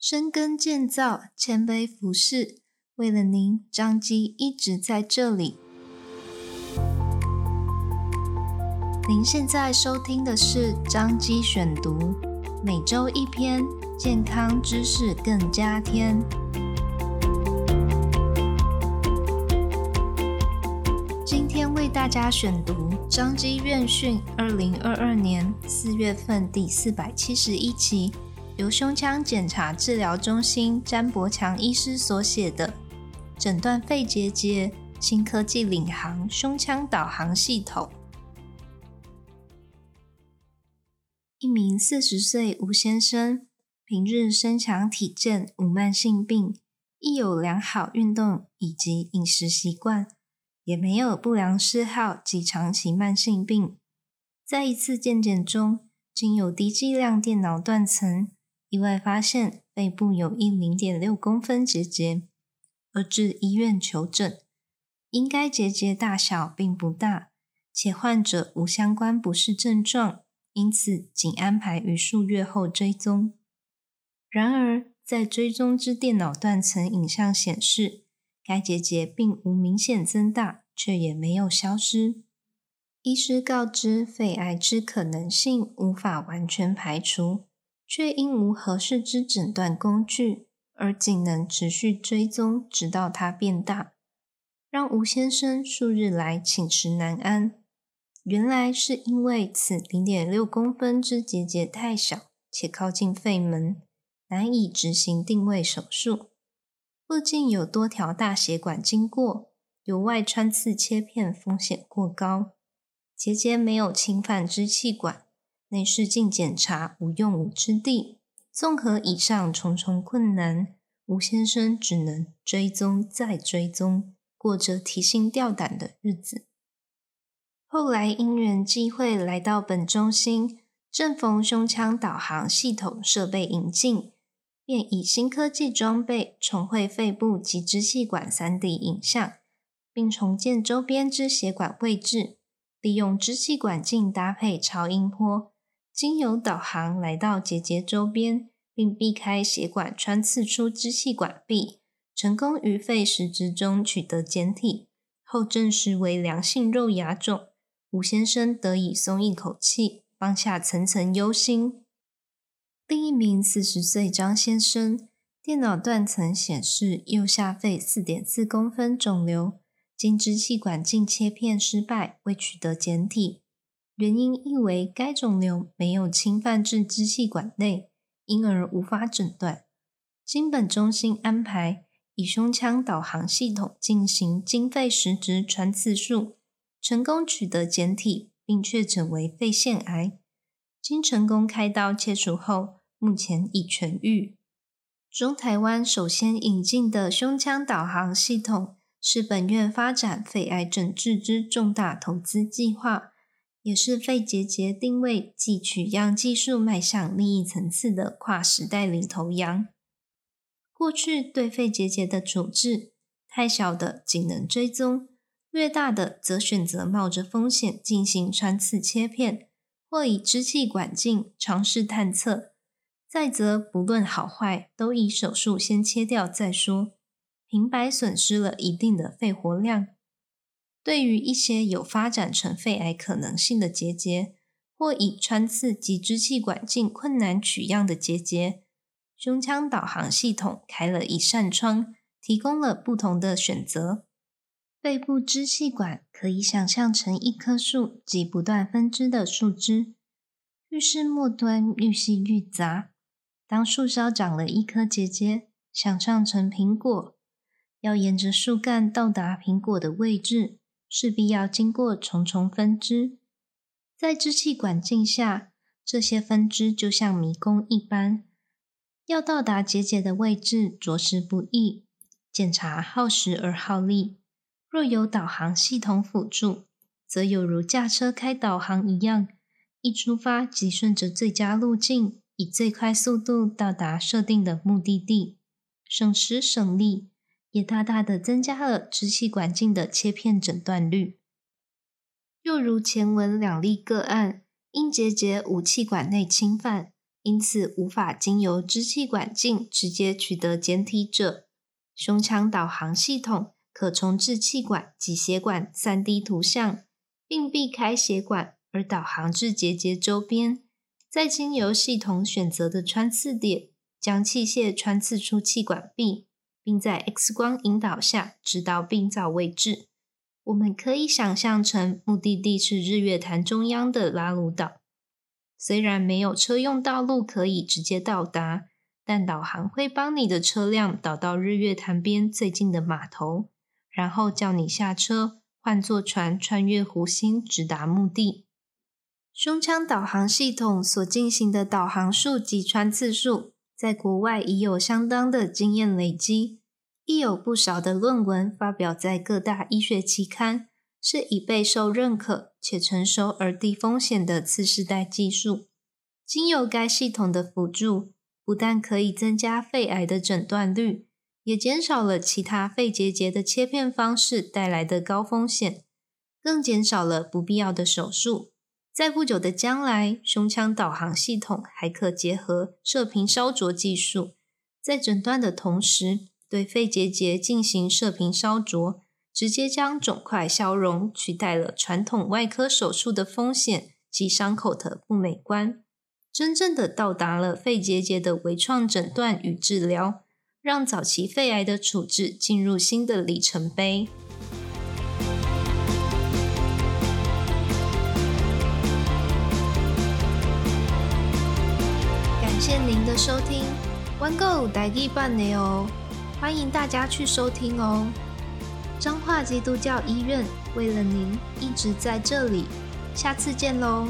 深耕建造，谦卑服侍，为了您，张基一直在这里。您现在收听的是张基选读，每周一篇健康知识更加添。今天为大家选读张基院讯二零二二年四月份第四百七十一期。由胸腔检查治疗中心詹伯强医师所写的《诊断肺结节新科技领航胸腔导航系统》。一名四十岁吴先生，平日身强体健，无慢性病，亦有良好运动以及饮食习惯，也没有不良嗜好及长期慢性病。在一次健检中，经有低剂量电脑断层。意外发现背部有一零点六公分结节，而至医院求诊。因该结节大小并不大，且患者无相关不适症状，因此仅安排于数月后追踪。然而，在追踪之电脑断层影像显示，该结节并无明显增大，却也没有消失。医师告知肺癌之可能性无法完全排除。却因无合适之诊断工具，而仅能持续追踪，直到它变大，让吴先生数日来寝食难安。原来是因为此零点六公分之结节太小，且靠近肺门，难以执行定位手术。附近有多条大血管经过，有外穿刺切片风险过高。结节没有侵犯支气管。内视镜检查无用武之地，综合以上重重困难，吴先生只能追踪再追踪，过着提心吊胆的日子。后来因缘际会来到本中心，正逢胸腔导航系统设备引进，便以新科技装备重绘肺部及支气管 3D 影像，并重建周边支血管位置，利用支气管镜搭配超音波。经由导航来到结节周边，并避开血管穿刺出支气管壁，成功于肺实质中取得检体，后证实为良性肉芽肿。吴先生得以松一口气，放下层层忧心。另一名四十岁张先生，电脑断层显示右下肺四点四公分肿瘤，经支气管镜切片失败，未取得检体。原因亦为该肿瘤没有侵犯至支气管内，因而无法诊断。经本中心安排，以胸腔导航系统进行经肺实质穿刺术，成功取得检体，并确诊为肺腺癌。经成功开刀切除后，目前已痊愈。中台湾首先引进的胸腔导航系统，是本院发展肺癌诊治之重大投资计划。也是肺结节定位及取样技术迈向另一层次的跨时代领头羊。过去对肺结节的处置，太小的仅能追踪，越大的则选择冒着风险进行穿刺切片，或以支气管镜尝试探测。再则不论好坏，都以手术先切掉再说，平白损失了一定的肺活量。对于一些有发展成肺癌可能性的结节，或以穿刺及支气管镜困难取样的结节，胸腔导航系统开了一扇窗，提供了不同的选择。肺部支气管可以想象成一棵树及不断分支的树枝，愈是末端愈细愈杂。当树梢长了一颗结节，想象成苹果，要沿着树干到达苹果的位置。势必要经过重重分支，在支气管镜下，这些分支就像迷宫一般，要到达结节的位置着实不易，检查耗时而耗力。若有导航系统辅助，则有如驾车开导航一样，一出发即顺着最佳路径，以最快速度到达设定的目的地，省时省力。也大大的增加了支气管镜的切片诊断率。又如前文两例个案，因结节无气管内侵犯，因此无法经由支气管镜直接取得检体者。胸腔导航系统可重置气管及血管 3D 图像，并避开血管而导航至结节周边，再经由系统选择的穿刺点，将器械穿刺出气管壁，并在 X 光引导下直到病灶位置。我们可以想象成目的地是日月潭中央的拉鲁岛，虽然没有车用道路可以直接到达。但导航会帮你的车辆导到日月潭边最近的码头，然后叫你下车，换坐船穿越湖心，直达目的。胸腔导航系统所进行的导航数及穿刺数，在国外已有相当的经验累积，亦有不少的论文发表在各大医学期刊，是已备受认可且成熟而低风险的次世代技术。经由该系统的辅助。不但可以增加肺癌的诊断率，也减少了其他肺结节的切片方式带来的高风险，更减少了不必要的手术。在不久的将来，胸腔导航系统还可结合射频烧灼技术，在诊断的同时对肺结节进行射频烧灼，直接将肿块消融，取代了传统外科手术的风险及伤口的不美观。真正的到达了肺结节的微创诊断与治疗，让早期肺癌的处置进入新的里程碑。谢谢您的收听，One Go 台语版的哦，欢迎大家去收听哦。彰化基督教医院为了您一直在这里，下次见喽。